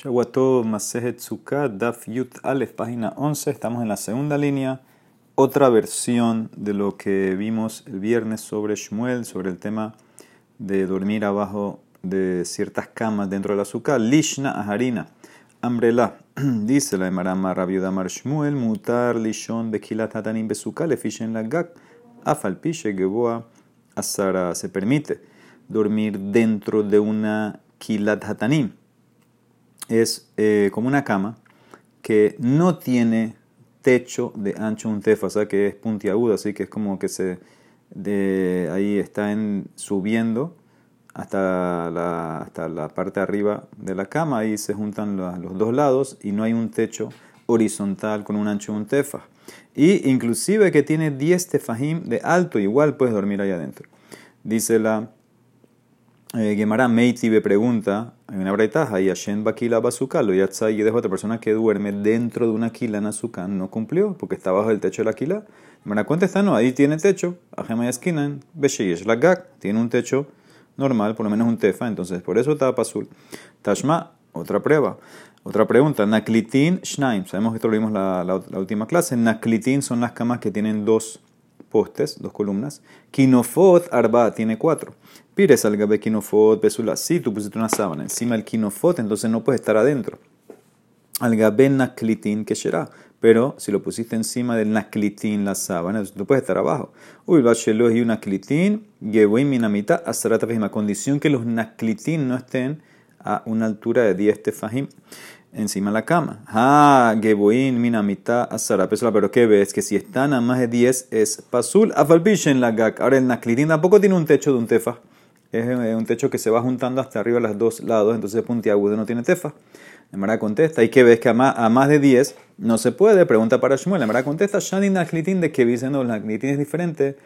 Shawato Masejet Daf Yut Aleph, página 11. Estamos en la segunda línea. Otra versión de lo que vimos el viernes sobre Shmuel, sobre el tema de dormir abajo de ciertas camas dentro de la Sukkah. Lishna Aharina. Ambrela. Dice la Emarama Rabiuda Mar Shmuel, Mutar Lishon Bekilat Hatanim Besukkah, Lefishen Lagak, Afalpishe Geboa Asara. Se permite dormir dentro de una Kilat Hatanim es eh, como una cama que no tiene techo de ancho un tefa, que es puntiagudo, así que es como que se de ahí está subiendo hasta la, hasta la parte de arriba de la cama, ahí se juntan los, dos lados y no hay un techo horizontal con un ancho un tefa. Y inclusive que tiene 10 tefajim de alto, igual puedes dormir ahí adentro. Dice la eh, Gemara Meiti me pregunta, hay una braitaja, y Hashem Bakila Bazooka, lo yatsa y dejo otra persona que duerme dentro de una quila en azúcar, no cumplió, porque está bajo el techo de la quila. Gemara contesta, no, ahí tiene techo, Ajema y Eskinan, Besheyesh la Gak, tiene un techo normal, por lo menos un tefa, entonces por eso está azul. Tashma, otra prueba. Otra pregunta, Naklitin Shnaim, sabemos que esto lo vimos la, la, la última clase, Naklitin son las camas que tienen dos postes, dos columnas. Kinofot arba tiene cuatro. Pires al gabe kinofot besula. Si tú pusiste una sábana encima del kinofot, entonces no puedes estar adentro. Al gabe naklitin que será. Pero si lo pusiste encima del naklitin, la sábana, entonces tú puedes estar abajo. Uy, bachelo y un naklitin, gevoy minamita, asarata condición que los naklitin no estén a una altura de 10 tefajim encima de la cama. Ah, Geboin, Minamita, Asara, pero ¿qué ves? Que si están a más de 10 es Pasul, en la Gak. Ahora el Naklitin tampoco tiene un techo de un tefa. Es un techo que se va juntando hasta arriba a los dos lados, entonces puntiagudo no tiene tefa. Emara contesta, ¿y qué ves? Que a más, a más de 10 no se puede. Pregunta para Shmuel. Emara contesta, Shani Naklitin, de que dicen, no, el Naklitin es diferente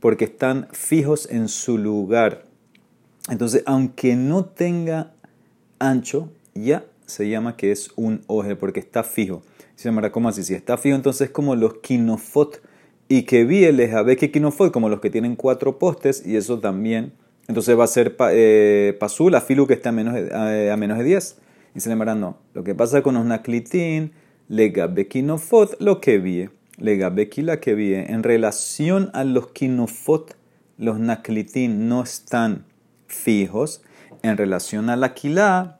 porque están fijos en su lugar. Entonces, aunque no tenga ancho, ya se llama que es un oje porque está fijo. Se llamará como así. Si está fijo, entonces es como los kinofot y que vi el ve que kinofot, como los que tienen cuatro postes, y eso también. Entonces va a ser eh, pasul, a filu que está a menos de, a, menos de 10. Y se llamará no. Lo que pasa con los naklitin, legabe kinofot, lo que vi, legabe kila que vi. En relación a los kinofot, los naklitin no están fijos. En relación a la kila,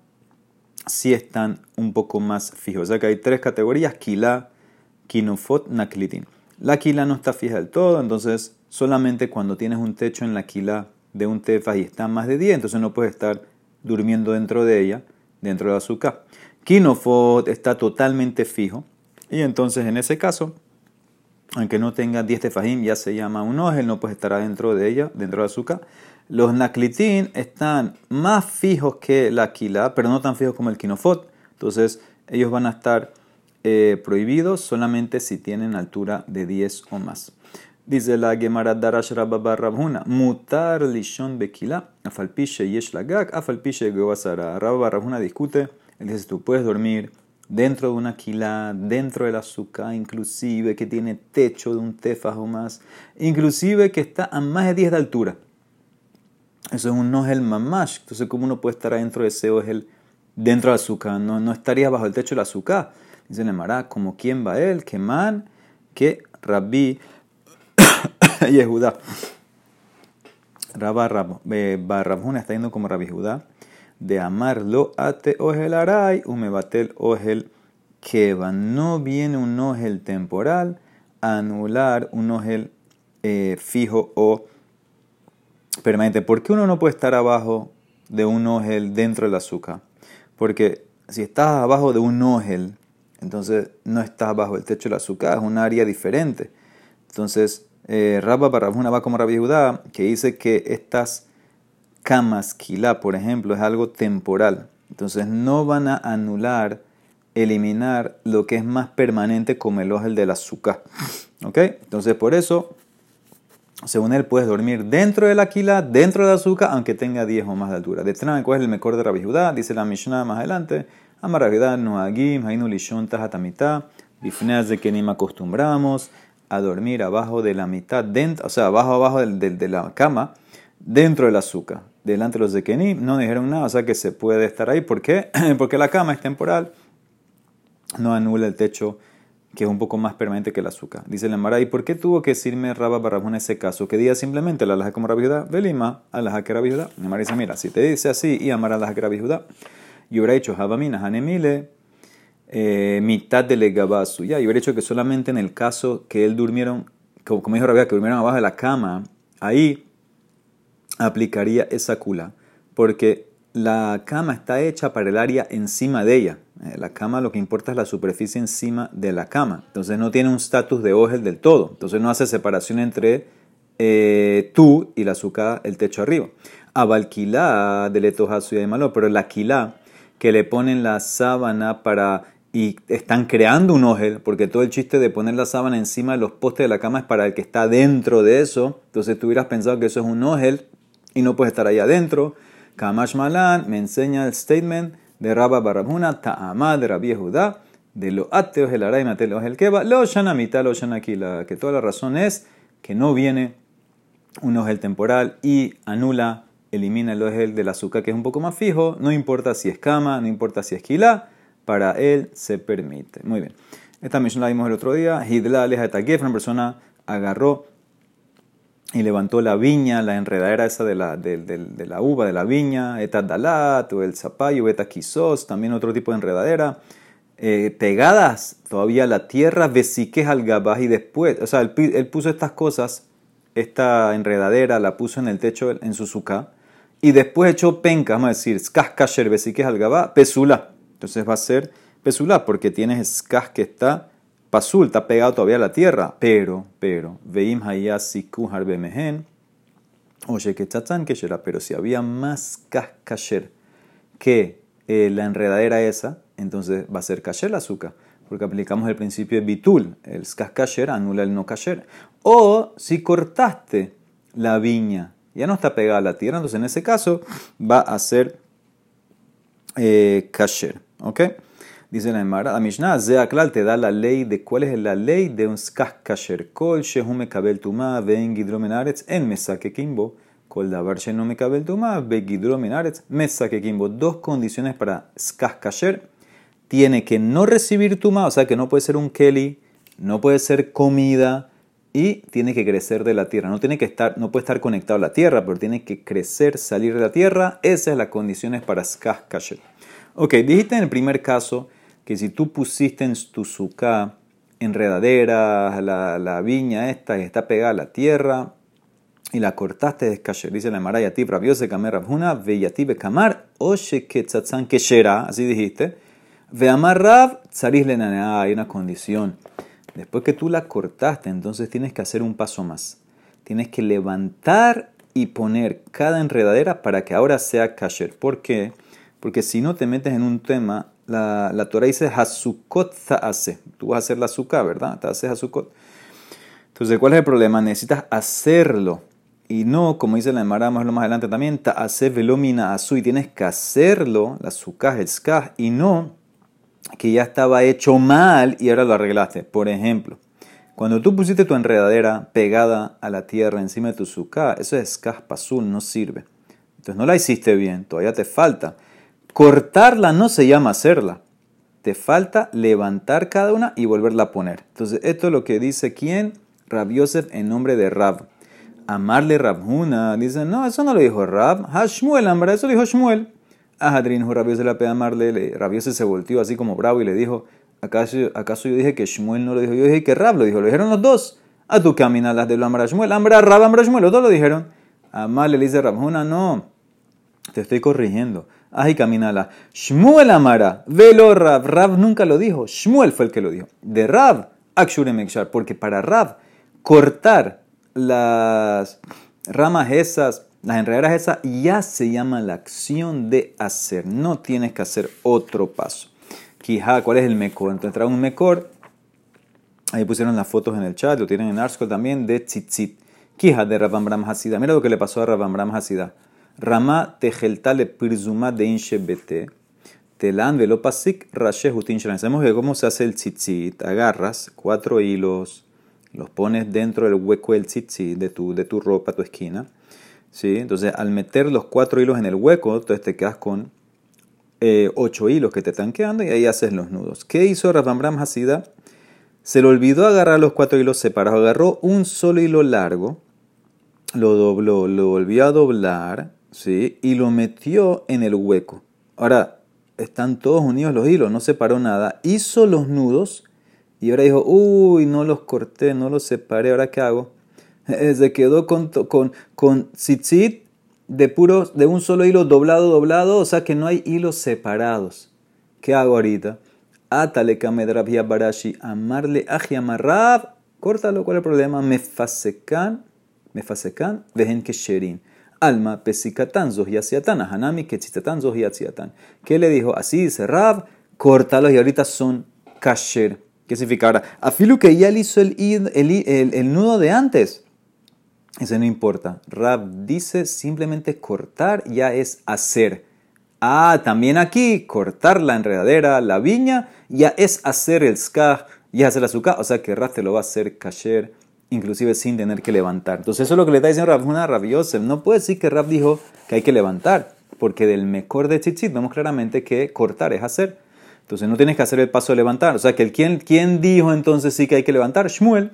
si están un poco más fijos. O sea que hay tres categorías, Kila, Kinofot, Naklitin. La Kila no está fija del todo, entonces solamente cuando tienes un techo en la Kila de un tefa y está más de 10, entonces no puedes estar durmiendo dentro de ella, dentro de azúcar. Kinofot está totalmente fijo y entonces en ese caso, aunque no tenga 10 tefajim, ya se llama un ojel, no puedes estar adentro de ella, dentro de azúcar. Los naklitin están más fijos que la kila, pero no tan fijos como el kinofot. Entonces, ellos van a estar eh, prohibidos solamente si tienen altura de 10 o más. Dice la Gemara Darash Rabba Mutar lishon bekila, afalpishe yesh lagak, afalpishe gobasara. Rabba Rabhuna discute, él dice, tú puedes dormir dentro de una kila, dentro del azúcar, inclusive que tiene techo de un tefas o más, inclusive que está a más de 10 de altura. Eso es un el mamash. Entonces, ¿cómo uno puede estar adentro de ese el dentro del azúcar? No, no estaría bajo el techo del azúcar. Dice Nemara, como quién va él, que man, que Rabbi Judá. Rabba Barrabjuna está yendo como Rabbi Judá de amarlo ate ojel aray batel ojel keva. No viene un ojel temporal anular un ojel eh, fijo o permanente. ¿Por qué uno no puede estar abajo de un ojel dentro del azúcar? Porque si estás abajo de un ojel, entonces no estás bajo el techo del azúcar, es un área diferente. Entonces, eh, Rabba una va como Rabbi Judá, que dice que estas camas, quilá, por ejemplo, es algo temporal. Entonces no van a anular, eliminar lo que es más permanente como el ojel del azúcar. ¿Ok? Entonces por eso según él, puedes dormir dentro de la quila, dentro de la azúcar, aunque tenga 10 o más de altura. De ¿cuál es el mejor de Rabbi Judá? Dice la Mishnah más adelante. Amar Rabbi no agim, hainu lishon tahatamita, bifneas de que acostumbramos a dormir abajo de la mitad, dentro, o sea, abajo abajo de, de, la cama, dentro del azúcar. delante de los Zekenim, no dijeron nada, o sea que se puede estar ahí. ¿Por qué? Porque la cama es temporal, no anula el techo que es un poco más permanente que el azúcar. Dice la Mara, ¿y por qué tuvo que decirme Rabba Barrabón en ese caso? Que diga simplemente la laja como Rabbi Velima, a la que Rabbi La Mara dice, mira, si te dice así, y amar a la que Rabbi y hubiera dicho Javamina, Hanemile, eh, mitad de legabasu. Ya, y hubiera dicho que solamente en el caso que él durmieron, como, como dijo Rabia, que durmieron abajo de la cama, ahí aplicaría esa cula. Porque la cama está hecha para el área encima de ella. Eh, la cama lo que importa es la superficie encima de la cama. Entonces no tiene un estatus de ojel del todo. Entonces no hace separación entre eh, tú y la azúcar, el techo arriba. Abalquilá del etojazo y malo, pero la quilá que le ponen la sábana para y están creando un ojel, porque todo el chiste de poner la sábana encima de los postes de la cama es para el que está dentro de eso. Entonces tú hubieras pensado que eso es un ojel y no puedes estar ahí adentro. Kamash Malan me enseña el statement de Rabba Barabuna, Ta'amad de Rabbi Judá, de lo ateos el aray mateos el keba, lo shanamita, lo shanakila, que toda la razón es que no viene un ojel temporal y anula elimina el ojel del azúcar que es un poco más fijo, no importa si es cama, no importa si es quila, para él se permite. Muy bien. Esta misión la vimos el otro día. Hidla aleja una persona agarró y levantó la viña, la enredadera esa de la, de, la uva, de la viña, etadalat o el zapallo, quisos, también otro tipo de enredadera. Eh, pegadas todavía a la tierra, vesiques al gabaj y después, o sea, él, puso estas cosas, esta enredadera la puso en el techo en su suca y después echó penca, vamos a decir, skasher, vesiques al gabá, pesula. Entonces va a ser pesula porque tienes skas que está pasul, está pegado todavía a la tierra. Pero, pero, veim hayasiku harbemehen, oye que chachán que será, pero si había más kasher que eh, la enredadera esa, entonces va a ser kasher la azúcar. Porque aplicamos el principio de bitul, el kasher anula el no kasher. O si cortaste la viña ya no está pegada a la tierra, entonces en ese caso va a ser eh, kasher. ¿Ok? Dice la Emara, la Mishnah, te da la ley de cuál es la ley de un skach kasher. Kol shehume kabel tuma ven gidromenaretz en mesake kimbo. Kol davar me kabel tuma ve gidromenaretz mesake kimbo. Dos condiciones para skach kasher. Tiene que no recibir tuma, o sea que no puede ser un keli, no puede ser comida, y tiene que crecer de la tierra. No, tiene que estar, no puede estar conectado a la tierra, pero tiene que crecer, salir de la tierra. Esas son las condiciones para Skah Ok, dijiste en el primer caso que si tú pusiste en tu suká enredadera, la, la viña esta que está pegada a la tierra, y la cortaste de. Dice la Maraya Tib, Rabiose Kamer Rabhuna, Veyati Kamar, Oshe Ketzatzan Keshera, así dijiste. Ve Amar Rab, Tzariz Hay una condición. Después que tú la cortaste, entonces tienes que hacer un paso más. Tienes que levantar y poner cada enredadera para que ahora sea kasher. ¿Por qué? Porque si no te metes en un tema, la, la Torah dice hasukot hace. Tú vas a hacer la azúcar, ¿verdad? Te haces hasukot. Entonces, ¿cuál es el problema? Necesitas hacerlo. Y no, como dice la Emara más adelante también, hace velomina azu. Y tienes que hacerlo, la azúcar, el skah, y no que ya estaba hecho mal y ahora lo arreglaste. Por ejemplo, cuando tú pusiste tu enredadera pegada a la tierra encima de tu suká, eso es caspa azul, no sirve. Entonces no la hiciste bien, todavía te falta. Cortarla no se llama hacerla. Te falta levantar cada una y volverla a poner. Entonces esto es lo que dice quién? Rab Yosef en nombre de Rab. Amarle Rabhuna. Dice, no, eso no lo dijo Rab. Hashmuel, Ambra, eso lo dijo Shmuel. Ajadrin, Rabiose la peda amarle, Rabiose se volteó así como bravo y le dijo, ¿acaso, ¿acaso yo dije que Shmuel no lo dijo? Yo dije que Rab lo dijo, lo dijeron los dos. A tu camina las de lo Amra Shmuel, Amra Rab, Amra Shmuel, los dos lo dijeron. Amarle le dice Rabjuna, no, te estoy corrigiendo. Ay, caminala. Shmuel Amara, velo Rab. Rab nunca lo dijo. Shmuel fue el que lo dijo. De Rab, Akshure Mekshar. Porque para Rab, cortar las ramas esas las enredaderas esa ya se llama la acción de hacer. No tienes que hacer otro paso. Quija, ¿cuál es el mejor? Entonces un mejor. Ahí pusieron las fotos en el chat, lo tienen en Arsko también, de tzitzit. Quija de Rabam Hasida. Mira lo que le pasó a Rabam Hasida. Rama tejeltale pirzuma de inshebete. Telan velopasik rashe jutin Sabemos que cómo se hace el tzitzit. Agarras cuatro hilos, los pones dentro del hueco del tzitzit de tu, de tu ropa, tu esquina ¿sí? Entonces, al meter los cuatro hilos en el hueco, entonces te quedas con ocho hilos que te están quedando y ahí haces los nudos. ¿Qué hizo Rabambram Hasida? Se le olvidó agarrar los cuatro hilos separados, agarró un solo hilo largo, lo dobló, lo volvió a doblar, ¿sí? Y lo metió en el hueco. Ahora, están todos unidos los hilos, no separó nada. Hizo los nudos y ahora dijo, uy, no los corté, no los separé, ¿ahora qué hago? Se quedó con, con, con tzitzit de, puro, de un solo hilo doblado, doblado, o sea que no hay hilos separados. ¿Qué hago ahorita? Atale kamedrabia barashi, amarle ajiamarrab, córtalo, ¿cuál es el problema? Me fasecan, me vejen que sherin. Alma pesikatan zohiasiatan, hanami ketzitatan zohiasiatan. ¿Qué le dijo? Así dice Rab, córtalos y ahorita son kasher. ¿Qué significa ahora? Afilu que ya le hizo el, el, el, el nudo de antes. Ese no importa. Rab dice simplemente cortar ya es hacer. Ah, también aquí cortar la enredadera, la viña, ya es hacer el skaj, ya es hacer el azúcar. O sea que Rab te lo va a hacer kasher, inclusive sin tener que levantar. Entonces eso es lo que le está diciendo Rab, una rabiosa. No puede decir que Rab dijo que hay que levantar, porque del mejor de tzitzit vemos claramente que cortar es hacer. Entonces no tienes que hacer el paso de levantar. O sea que el, ¿quién, ¿quién dijo entonces sí que hay que levantar? Shmuel.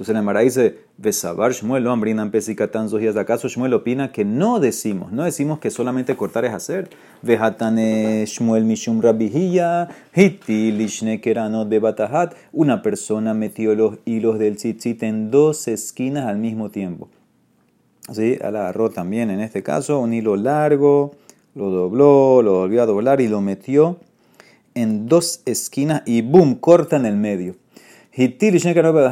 Entonces la Mara dice, Besabar Shmuel, lo hambrinan pesicatan días. ¿Acaso Shmuel opina que no decimos, no decimos que solamente cortar es hacer? Vejatane Shmuel mishum rabihilla, hiti lishne kerano de batahat. Una persona metió los hilos del tzitzit en dos esquinas al mismo tiempo. ¿Sí? Agarró también en este caso un hilo largo, lo dobló, lo volvió a doblar y lo metió en dos esquinas y boom, corta en el medio. Hitil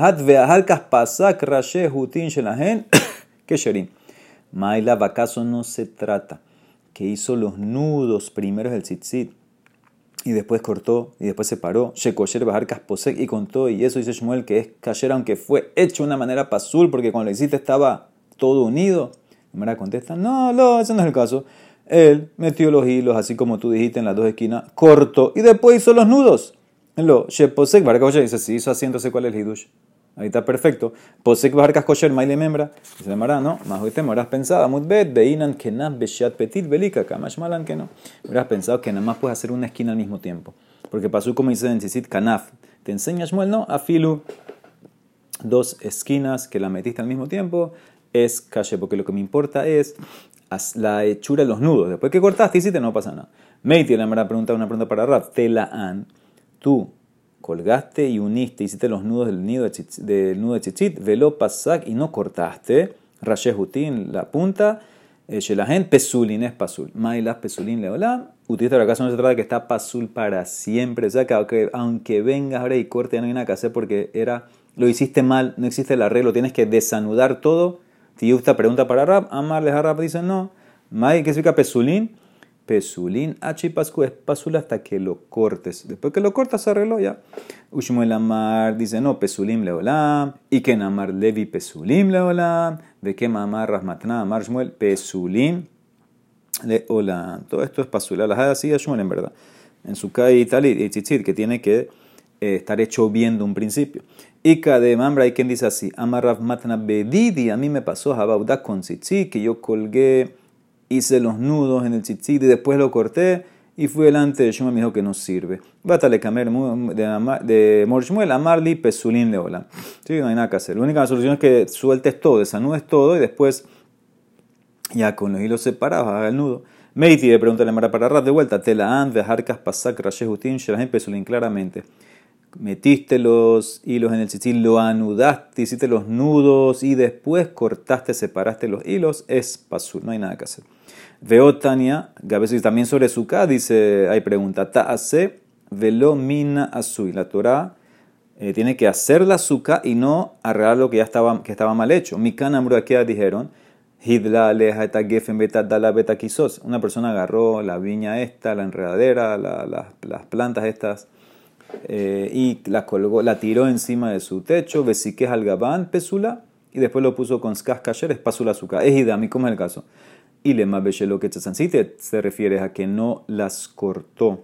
hat veahalkas pasak rashe hutin shelahen kesherim. Maila, ¿acaso no se trata que hizo los nudos primeros del tzitzit y después cortó y después separó? Shekosher bajarkas posek y contó y eso dice Shmuel que es kasher aunque fue hecho una manera pasul porque cuando lo hiciste estaba todo unido. Mara contesta, no, no, ese no es el caso. Él metió los hilos, así como tú dijiste, en las dos esquinas, cortó y después hizo los nudos. Lo Sheposek Barcas dice, si hizo así, entonces ¿cuál es el Hidush? Ahí está perfecto. Posek Barcas Kosher, Maile Membra. Dice Mara, no, más hoy te me habrás pensado, Mutbet, Beinan Kenab Beshat Petit Belika, Kamash Malan que no. Habrás pensado que nada más puedes hacer una esquina al mismo tiempo. Porque pasó como dice en Tzitzit Kanaf. Te enseñas, Shmuel, no, Afilu, dos esquinas que la metiste al mismo tiempo, es calle, porque lo que me importa es la hechura de los nudos. Después que cortaste, hiciste, no pasa nada. Meiti le habrá preguntado una pregunta para Rab. Te la han tú colgaste y uniste, hiciste los nudos del, nudo de tzitzit, velo pasak y no cortaste, rashehutin la punta, eh, shelahen pesulin es pasul, mailas pesulin leolam, utiliza la casa no se trata de que está pasul para siempre, o sea que aunque, vengas ahora y corte ya no hay nada que hacer porque era, lo hiciste mal, no existe el arreglo, tienes que desanudar todo, esta pregunta para Rab, amarles a Rab dice no, mai, ¿qué significa pesulin? Pesulín, H pascu es pasul hasta que lo cortes. Después que lo cortas, arreglo ya. Ushmuel Amar dice, no, pesulim leolam. Y que Amar levi pesulim leolam. De que mamar rasmatna amar Shmuel pesulim leolam. Todo esto es pasul. La así a Shmuel en verdad. En su y tal, y tzitzit, que tiene que eh, estar hecho bien de un principio. Y de Mambra hay quien dice así, Amar rasmatna bedidi, a mí me pasó Habauda con tzitzit, que yo colgué hice los nudos en el tzitzit y después lo corté y fui delante de Shmuel me dijo que no sirve. Bátale camer de Morshmuel, amarli pesulín leola. Sí, no hay nada que hacer. La única solución es que sueltes todo, desanudes todo y después ya con los hilos separados haga el nudo. Meiti le pregunta a para ras de vuelta, te la han harkas pasak rashehutin shelahem pesulín claramente. Metiste los hilos en el tzitzit, lo anudaste, hiciste los nudos y después cortaste, separaste los hilos, es pasul, no hay nada que hacer. Veo Tania, también sobre Sukkah, dice, hay pregunta, ta'ase velo mina asui. La Torah eh, tiene que hacer la azúcar y no arreglar lo que ya estaba, que estaba mal hecho. Mikana Murakia dijeron, Hidla aleja eta gefen beta dala beta. Una persona agarró la viña esta, la enredadera, las plantas estas, eh, y la colgó, la tiró encima de su techo, besiques al gabán, pesula, y después lo puso con skaz es pasula azúcar. Es idami, como es el caso y le lo que se refiere a que no las cortó.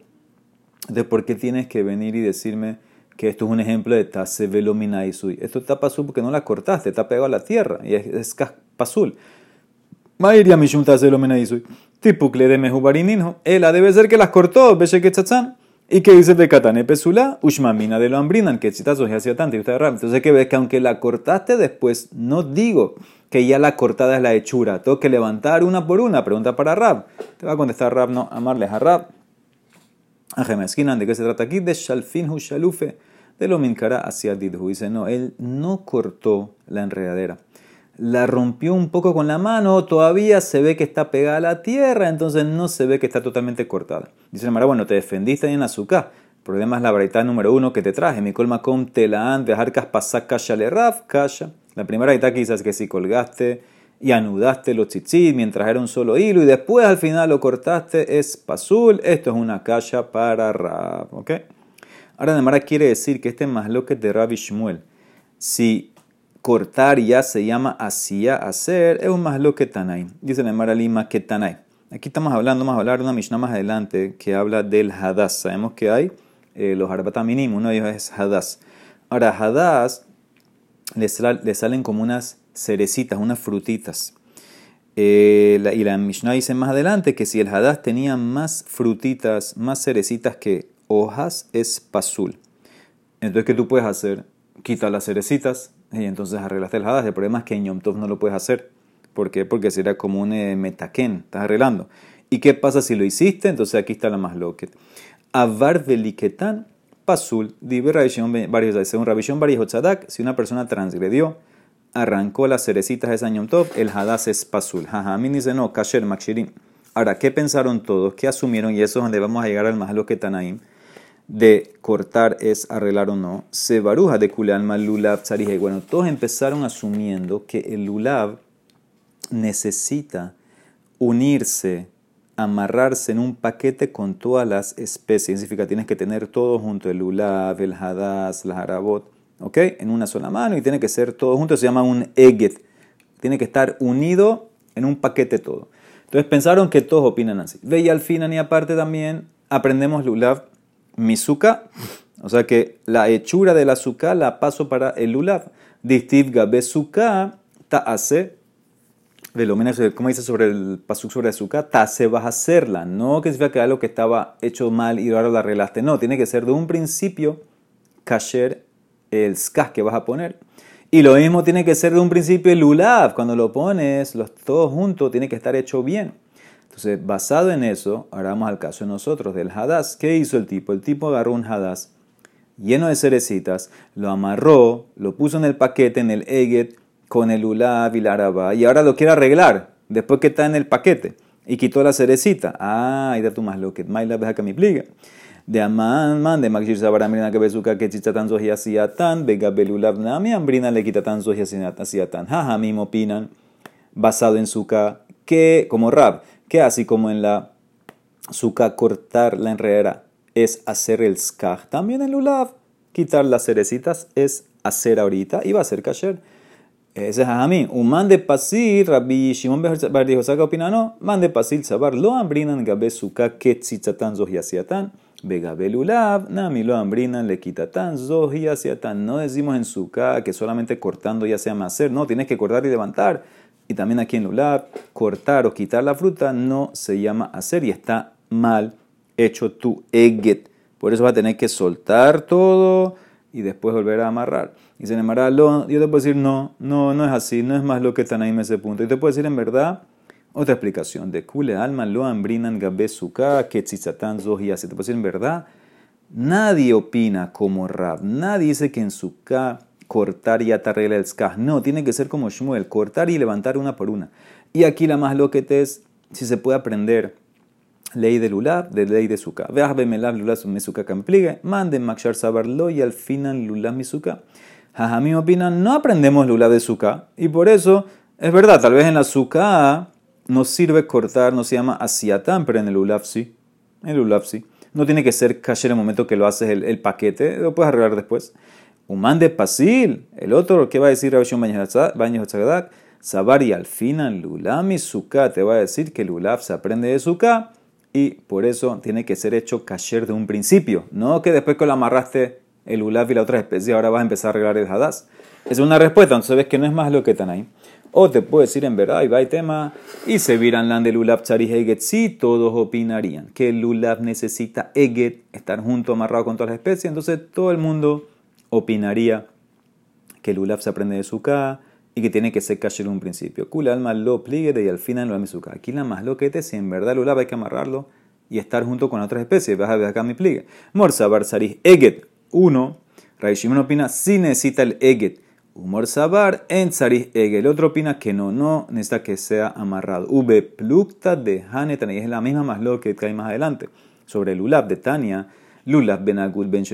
de ¿por qué tienes que venir y decirme que esto es un ejemplo de tase velominaisui? Esto está pasul porque no la cortaste, está pegado a la tierra y es, es pasul. Mairia Mishum Taselo Menaisoy. Tipukle de Mejubarinino. Ela debe ser que las cortó, Beshe Ketzazán. ¿Y qué dice Bekatane Pesula? Ushmamina de lo ambrinan, que citas hacía tanto y usted Entonces que ves que aunque la cortaste después, no digo que ya la cortada es la hechura. Tengo que levantar una por una. Pregunta para Rab. Te va a contestar Rab, no, amarles a Rab. esquina ¿de qué se trata aquí? De Shalfin Shalufe, de lo Minkara hacia Didhu. Dice, no, él no cortó la enredadera la rompió un poco con la mano, todavía se ve que está pegada a la tierra, entonces no se ve que está totalmente cortada. Dice Mara, bueno, te defendiste en azúcar. El problema es la variedad número uno que te traje. Mi colma con telaan, dejar pasar kasha le raf, kasha. La primera que dice es que si colgaste y anudaste los tzitzit mientras era un solo hilo y después al final lo cortaste es pasul, esto es una kasha para raf, ¿ok? Ahora Mara quiere decir que este es más lo que de Rabbi Shmuel. Si cortar ya se llama hacía hacer, es un más lo que tanay. Dice la Mara Lima que tanay. Aquí estamos hablando, vamos a hablar de una Mishnah más adelante que habla del hadas. Sabemos que hay eh, los arbataminimos, uno de ellos es hadas. Ahora, hadas le, salen como unas cerecitas, unas frutitas. Eh, y la Mishnah dice más adelante que si el hadas tenía más frutitas, más cerecitas que hojas, es pasul. Entonces, ¿qué tú puedes hacer? Quita las cerecitas, y entonces arreglaste el hadas. El problema es que en Yom Tov no lo puedes hacer. ¿Por qué? Porque sería como un eh, metaken, estás arreglando. ¿Y qué pasa si lo hiciste? Entonces aquí está la más loquet. Avar veliketan pasul, varios según Rabishon Barijo Tzadak, si una persona transgredió, arrancó las cerecitas de San Yom Tov, el hadas es pasul. Jajamín dice no, kasher makshirin. Ahora, ¿qué pensaron todos? ¿Qué asumieron? Y eso es donde vamos a llegar al más loquetanaim de cortar es arreglar o no. Se baruja de kulealma lulav tzarije. Bueno, todos empezaron asumiendo que el lulav necesita unirse, amarrarse en un paquete con todas las especies. Significa tienes que tener todo junto, el lulav, el hadas, la harabot, ¿ok? En una sola mano y tiene que ser todo junto, se llama un eget. Tiene que estar unido en un paquete todo. Entonces pensaron que todos opinan así. Ve y al final y aparte también aprendemos lulav misuka, o sea que la hechura del azúcar la paso para el lulav. Distiv gabe ta hace, ¿cómo dice sobre el pasuk sobre azúcar? Ta se vas a hacerla. No que significa que algo que estaba hecho mal y ahora lo arreglaste. No, tiene que ser de un principio kasher el skah que vas a poner. Y lo mismo tiene que ser de un principio el lulav. Cuando lo pones, los todos juntos, tiene que estar hecho bien. Entonces, basado en eso, ahora vamos al caso de nosotros, del hadas. ¿Qué hizo el tipo? El tipo agarró un hadas lleno de cerecitas, lo amarró, lo puso en el paquete, en el eget, con el ulab y la araba, y ahora lo quiere arreglar, después que está en el paquete, y quitó la cerecita. Ah, ahí da tú más lo que más la deja que me pliega. De aman, man, de magshir sabara mirina que besuka que zohi tan, vega belulab nami, ambrina le quita tan zohi tan. Jaja, mismo opinan, basado en suka, que, como rap, que así como en la suka cortar la enredera es hacer el skaj, también en lulav quitar las cerecitas es hacer ahorita y va a ser kasher. Ese es a mí. Un man de pasil, Rabbi Shimon Bar dijo, saca opina, no, man de pasil sabar, lo ambrinan gabe suka que tzitzatan zohiasiatan, gabe lulav, nami lo ambrinan le quitatan zohiasiatan. No decimos en suka que solamente cortando ya sea hacer, no, tienes que cortar y levantar y también aquí en Lulab, cortar o quitar la fruta no se llama hacer y está mal hecho tu eget. Por eso va a tener que soltar todo y después volver a amarrar. Y se lo, yo te puedo decir, no, no, no es así, no es más lo que están ahí en ese punto. Y te puedo decir en verdad otra explicación. De kule alma lo ambrinan gabe suka, que tzitzatan y así. Te puedo decir en verdad, nadie opina como Rab, nadie dice que en suka cortar y atarregla el skah. No, tiene que ser como Shmuel, cortar y levantar una por una. Y aquí la más loquete es si se puede aprender ley de lulab, de ley de suka. Veas bemelab lulab su mesuka kampligue, manden makshar sabarlo y al final lulab misuka. Jajamí opinan, no aprendemos lulab de suka. Y por eso, es verdad, tal vez en la suka no sirve cortar, no se llama asiatán, pero en el lulab sí. En el lulab sí. No tiene que ser kasher el momento que lo haces el, el paquete, lo puedes arreglar después. Uman de Pasil, el otro, ¿qué va a decir Rabbi Baños Tzagadak? Sabar y al final Lulam y Sukkah te va a decir que Lulav se aprende de Sukkah y por eso tiene que ser hecho kasher de un principio, no que después que lo amarraste el Lulav y la otra especie ahora vas a empezar a arreglar el Hadas. Es una respuesta, entonces ves que no es más lo que están ahí. O te puedo decir en verdad, y va el tema, y se viran lan de lulav tzarih eget, sí, todos opinarían que el necesita eget, estar junto, amarrado con todas las especies, entonces todo el mundo opinaría que el lulav se aprende de suká y que tiene que ser kasher un principio. Kul alma lo pligue y al final lo suká. Aquí la más lo que te, si en verdad el lulav hay que amarrarlo y estar junto con otras especies, vas a ver acá mi pligue. Morsabar tzarih eget, uno, Raishimon opina, si necesita el eget, Humor sabar en tsarih El otro opina que no, no necesita que sea amarrado. V plukta de Hanetan, y es la misma más lo que cae más adelante. Sobre el ulab de Tania, lulab ben agul ben.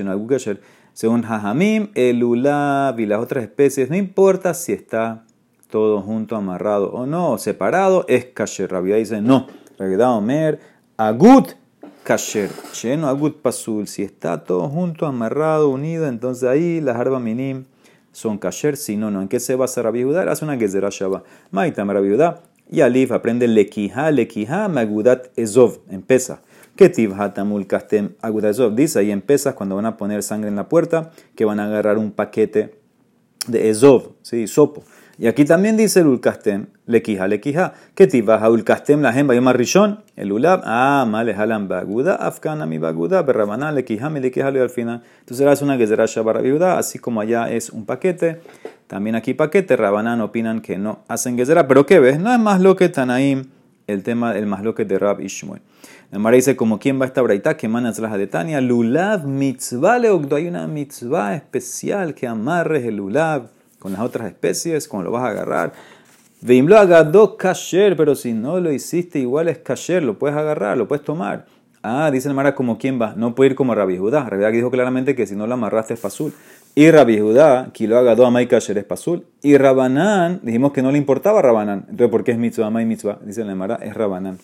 Según Jajamim, el ulab y las otras especies, no importa si está todo junto, amarrado o no, separado, es kasher. Rabia dice no. Rabia Omer, agut kasher. Lleno agut pasul. Si está todo junto, amarrado, unido, entonces ahí las arba minim son kasher, si no, no. ¿En qué se basa Rabbi Judá? Hace una gezerah shaba. Maitam Rabbi Judá. Y Alif aprende lekija, lekija, magudat ezov, en pesa. Ketiv hatamul kastem agudat ezov. Dice ahí en pesas, cuando van a poner sangre en la puerta, que van a agarrar un paquete de ezov, ¿sí? sopo. Y aquí también dice el ulkastem, lequija, lequija. ¿Qué tipo? Ulkastem la jemba yomar rishon, el ulab, ah, male halam baguda, afkana mi baguda, berrabaná, lequija, mi lequija, al final. Entonces hace una gezerá para viuda, así como allá es un paquete. También aquí paquete, Rabanán opinan que no hacen gezerá. Pero ¿qué ves? No es más lo que Tanaim, el tema del más lo que de Rab Ishmael. La Mara dice, como quién va esta braita, que manas las de Tania, lulav mitzvah leogdo. Hay una mitzvah especial que amarres el lulav con las otras especies, como lo vas a agarrar. Veimlo agado kasher, pero si no lo hiciste, igual es kasher, lo puedes agarrar, lo puedes tomar. Ah, dice el Mara, como quién va, no puede ir como Rabbi Judá. Rabbi Judá dijo claramente que si no lo amarraste es pasul. Y Rabbi Judá, que lo agado amay kasher es pasul. Y Rabanán, dijimos que no le importaba Rabanán. Entonces, ¿por qué es mitzvah, amay mitzvah? Dice el Mara, es Rabanán.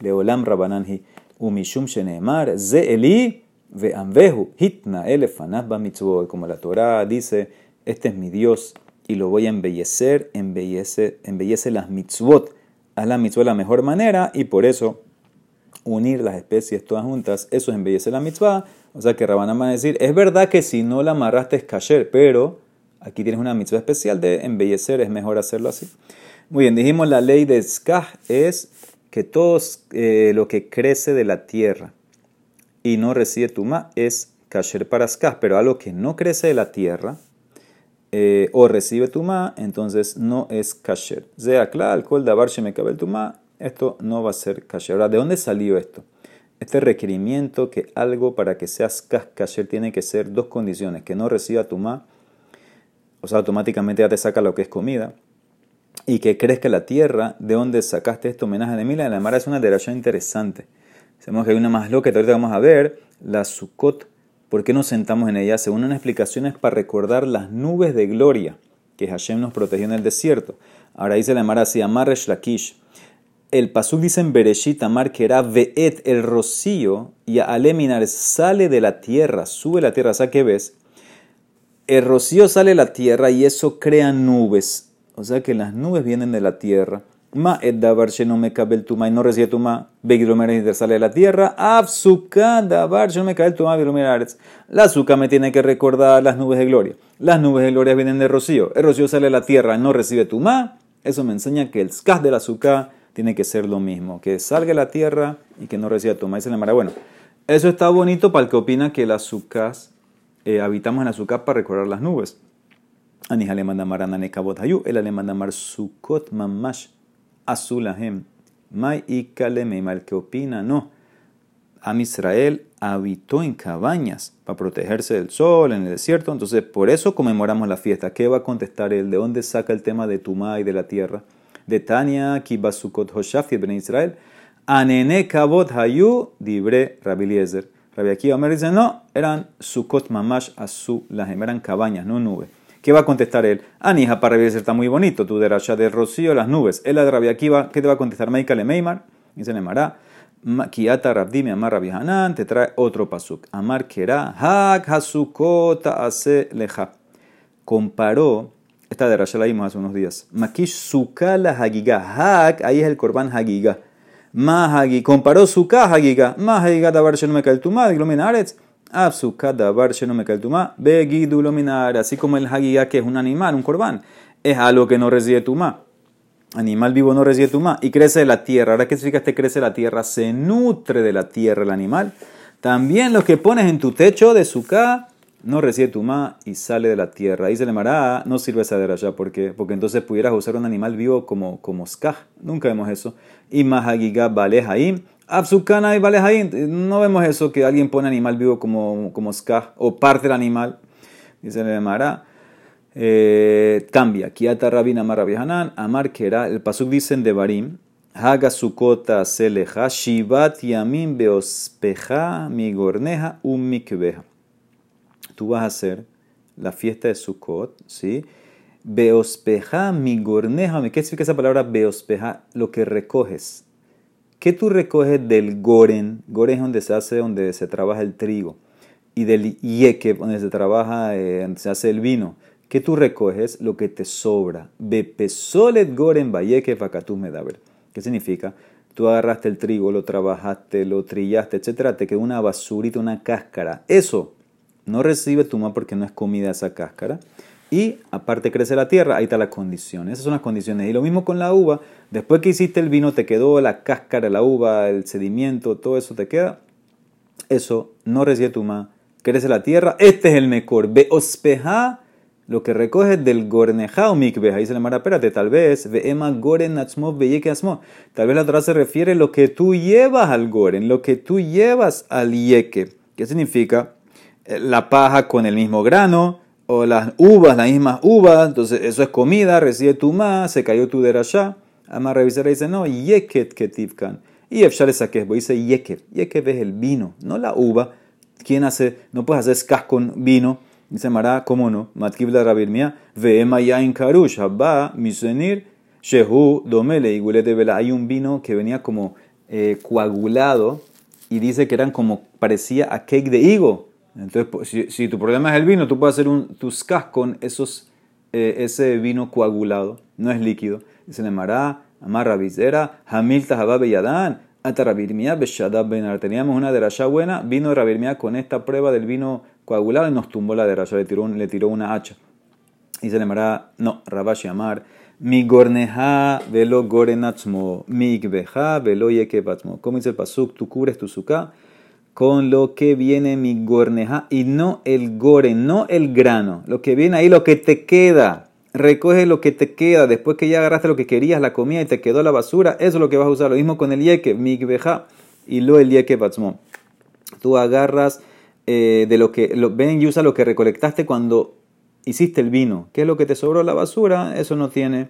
Leolam Rabanán hi. Umishum shenemar, ze eli ve'amvehu hitna elefanat ba mitzvah. Como la Torah dice, este es mi Dios y lo voy a embellecer, embellece, embellece las mitzvot, haz la mitzvot de la mejor manera y por eso unir las especies todas juntas, eso es embellece la mitzvah. O sea que Rabanán va a decir, es verdad que si no la amarraste es kasher, pero aquí tienes una mitzvah especial de embellecer, es mejor hacerlo así. Muy bien, dijimos la ley de Skah es que todo eh, lo que crece de la tierra y no recibe tuma es kasher para Skah, pero algo que no crece de la tierra, eh, o recibe tuma, entonces no es kasher. Zea claro, kol davar shemekabel tuma, esto no va a ser kasher. Ahora, ¿de dónde salió esto? Este requerimiento que algo para que seas kasher tiene que ser dos condiciones, que no reciba tuma, o sea, automáticamente ya te saca lo que es comida, y que crezca la tierra, ¿de dónde sacaste este homenaje de Mila? La Mara es una deración interesante. Sabemos que hay una más loca ahorita vamos a ver, la Sukkot ¿Por qué nos sentamos en ella? Según una explicación es para recordar las nubes de gloria que Hashem nos protegió en el desierto. Ahora dice la Mara así, Amar Lakish. El pasuk dice en Bereshit, Amar que era Veet, el rocío, y Aleminar sale de la tierra, sube la tierra. ¿Sabes qué ves? El rocío sale de la tierra y eso crea nubes. O sea que las nubes vienen de la tierra. Ma davar no me el tuma y no recibe tuma, begilomer sale de la tierra, absuka davar no me el tuma, La azúcar me tiene que recordar las nubes de gloria. Las nubes de gloria vienen de rocío. El rocío sale de la tierra, no recibe tuma. Eso me enseña que el skaz del azúcar tiene que ser lo mismo, que salga de la tierra y que no reciba tuma. Dice la mara, bueno, eso está bonito para el que opina que el azúcar, eh, habitamos en azúcar para recordar las nubes. Manda mar ananekabot hayu, él le manda mar sukot mamash Azulahem. Mai y Kalemema, el que opina, no. Am Israel habitó en cabañas para protegerse del sol en el desierto, entonces por eso conmemoramos la fiesta. ¿Qué va a contestar él? ¿De dónde saca el tema de Tumá y de la tierra? De Tania, Kibasukot Hoshafi ben Israel. Anene Kabot Hayu, Dibre Rabiliezer. Rabbi Akiva dice, no, eran Sukot Mamash Azulahem, eran cabañas, no nubes. ¿Qué va a contestar él? Anija para ser está muy bonito, tu derasha de rocío, las nubes. Él de Rabia Akiva, ¿qué te va a contestar? Meika le Meimar, dice le Mará. Kiata Rabdime Amar Rabbi Hanan, te trae otro pasuk. Amar Kera, Hak Hasukota Ase Leja. Comparó, esta de la vimos hace unos días. Makish Sukala Hagiga. Hak, ahí es el Korban Hagiga. Mahagi, comparó Suka Hagiga. Mahagiga Dabar Shelme Kaltumad, Glominaretz. Así como el hagigá, que es un animal, un corbán, es algo que no recibe tumá. animal vivo no recibe tumá y crece de la tierra. Ahora, ¿qué significa este crece de la tierra? Se nutre de la tierra el animal. También los que pones en tu techo de suká no recibe tumá y sale de la tierra. Ahí se le mará, no sirve esa de allá. ¿Por qué? Porque entonces pudieras usar un animal vivo como, como skaj. Nunca vemos eso. Y mahagiga balejaim. Absukana y balejaim. No vemos eso que alguien pone animal vivo como, como skaj o parte del animal. Dice le mará. Eh, cambia. Kiata rabin amar rabihanan. Amar era El pasuk dicen de barim. Haga sukota seleja. Shivat yamin beospeja migorneja un mikbeja tú vas a hacer la fiesta de Sukkot, ¿sí? Beospeja mi gorneja. ¿Qué significa esa palabra beospeja? Lo que recoges. ¿Qué tú recoges del goren? Goren es donde se hace, donde se trabaja el trigo. Y del yeke, donde se trabaja, eh, donde se hace el vino. ¿Qué tú recoges? Lo que te sobra. Bepesolet goren bayeke me da ver. ¿Qué significa? Tú agarraste el trigo, lo trabajaste, lo trillaste, etcétera, te quedó una basurita, una cáscara. Eso no recibe tuma porque no es comida esa cáscara. Y aparte crece la tierra, ahí está la condición. Esas son las condiciones. Y lo mismo con la uva. Después que hiciste el vino, te quedó la cáscara, la uva, el sedimiento, todo eso te queda. Eso no recibe tuma. Crece la tierra. Este es el mejor. Ve ospeja lo que recoge del gorneja o. Ahí se le mara, espérate, tal vez, ve ema goren asmo. Tal vez la otra se refiere a lo que tú llevas al goren, lo que tú llevas al yeke. ¿Qué significa? la paja con el mismo grano, o las uvas, las mismas uvas, entonces eso es comida, recibe tu más, se cayó tu derashá. Además, revisar dice, no, yeket ketivkan. Y Efshar saques, dice yeket. Yeket es el vino, no la uva. ¿Quién hace? No puedes hacer skas con vino. Dice Mará, ¿cómo no? Matkib la rabirmia, veema yain karush, abba, misenir, shehu, domele, y de vela. Hay un vino que venía como eh, coagulado y dice que eran como, parecía a cake de higo. Entonces, pues, si, tu problema es el vino, tú puedes hacer un, tus con esos, eh, ese vino coagulado, no es líquido. Dice Mará, amarra visera, hamil tahababe yadán, atarabirmia beshadab benar. Teníamos una derasha buena, vino Rabirmia con esta prueba del vino coagulado y nos tumbó la derasha, le tiró, le tiró una hacha. Dice Mará, no, Rabashi Amar, mi gorneja velo gorenatzmo, mi velo yekebatzmo. ¿Cómo dice el pasuk? Tú cubres tu suka con lo que viene mi gorneja y no el gore, no el grano. Lo que viene ahí, lo que te queda. Recoge lo que te queda después que ya agarraste lo que querías, la comida y te quedó la basura. Eso es lo que vas a usar. Lo mismo con el yeke, migbeja y lo el yeke batzmo. Tú agarras eh, de lo que, lo, ven y usa lo que recolectaste cuando hiciste el vino. ¿Qué es lo que te sobró la basura? Eso no tiene,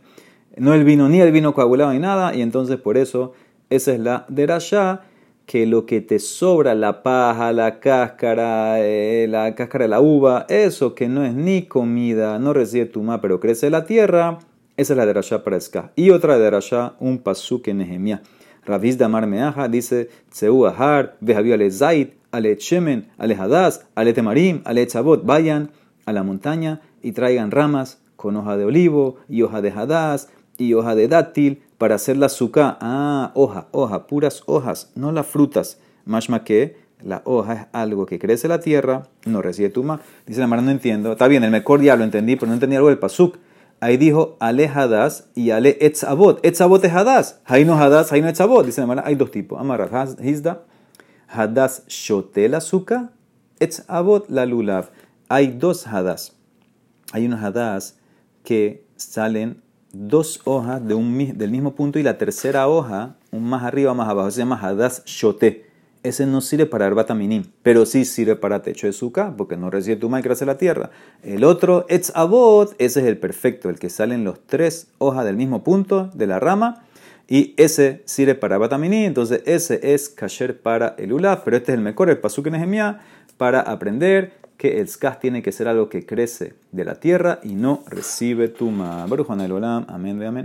no el vino, ni el vino coagulado ni nada. Y entonces por eso, esa es la derashá que lo que te sobra, la paja, la cáscara, eh, la cáscara de la uva, eso que no es ni comida, no recibe tuma, pero crece la tierra, esa es la de Rasha para Esca. Y otra de Rasha, un pasuk en Nehemia. Raviz de Amar Meaja dice, Tseu Ahar, Vejaviu ale Zait, ale Shemen, ale Hadas, ale Temarim, ale Chabot, vayan a la montaña y traigan ramas con hoja de olivo y hoja de Hadas y hoja de dátil para hacer la azúcar. Ah, hoja, hoja, puras hojas, no las frutas. Más que la hoja es algo que crece la tierra, no recibe tuma. Dice la mara, no entiendo. Está bien, el mejor ya lo entendí, pero no entendí algo del pasuk. Ahí dijo ale hadas y ale etzabot. Etzabot es hadas. No hadas, ahí no etzabot. Dice la mara, hay dos tipos. Amara, hizda. Hadas shotel azúcar. Etzabot la lulav. Hay dos hadas. Hay unos hadas que salen dos hojas de un, del mismo punto y la tercera hoja, un más arriba, más abajo, se llama Hadas Shote. Ese no sirve para Arbataminim, pero sí sirve para techo de suka, porque no recibe tu y crece la tierra. El otro, Etz Abot, ese es el perfecto, el que salen los tres hojas del mismo punto de la rama, y ese sirve para Arbataminim, entonces ese es Kasher para el Ulaf, pero este es el mejor, el Pasuk en para aprender que el skaz tiene que ser algo que crece de la tierra y no recibe tuma. Baruch Olam, amén de amén.